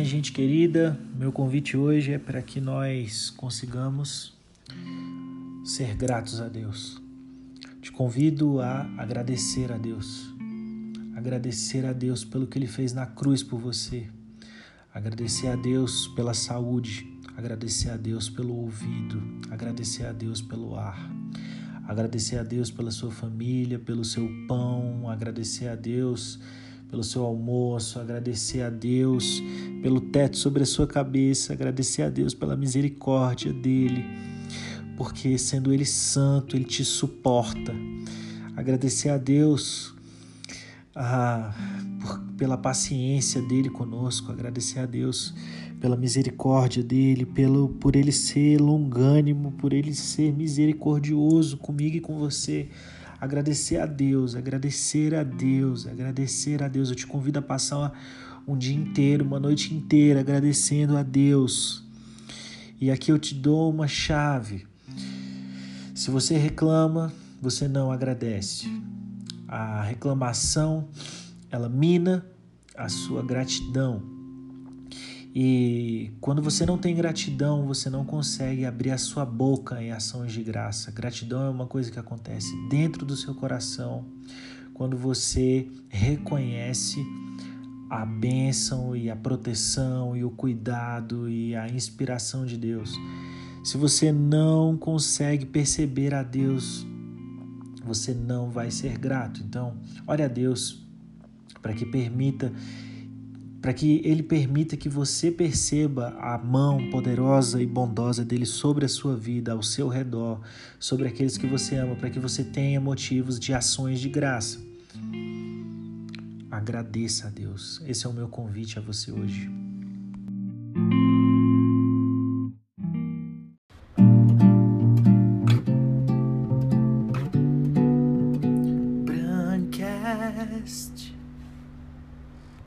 gente querida. Meu convite hoje é para que nós consigamos ser gratos a Deus. Te convido a agradecer a Deus. Agradecer a Deus pelo que Ele fez na cruz por você. Agradecer a Deus pela saúde. Agradecer a Deus pelo ouvido. Agradecer a Deus pelo ar. Agradecer a Deus pela sua família, pelo seu pão. Agradecer a Deus pelo seu almoço, agradecer a Deus pelo teto sobre a sua cabeça, agradecer a Deus pela misericórdia dele, porque sendo ele santo, ele te suporta. Agradecer a Deus ah, por, pela paciência dele conosco, agradecer a Deus pela misericórdia dele, pelo por ele ser longânimo, por ele ser misericordioso comigo e com você agradecer a Deus, agradecer a Deus, agradecer a Deus. Eu te convido a passar um dia inteiro, uma noite inteira agradecendo a Deus. E aqui eu te dou uma chave. Se você reclama, você não agradece. A reclamação, ela mina a sua gratidão. E quando você não tem gratidão, você não consegue abrir a sua boca em ações de graça. Gratidão é uma coisa que acontece dentro do seu coração quando você reconhece a bênção e a proteção e o cuidado e a inspiração de Deus. Se você não consegue perceber a Deus, você não vai ser grato. Então, ore a Deus para que permita para que Ele permita que você perceba a mão poderosa e bondosa dele sobre a sua vida, ao seu redor, sobre aqueles que você ama, para que você tenha motivos de ações de graça. Agradeça a Deus. Esse é o meu convite a você hoje. Brandcast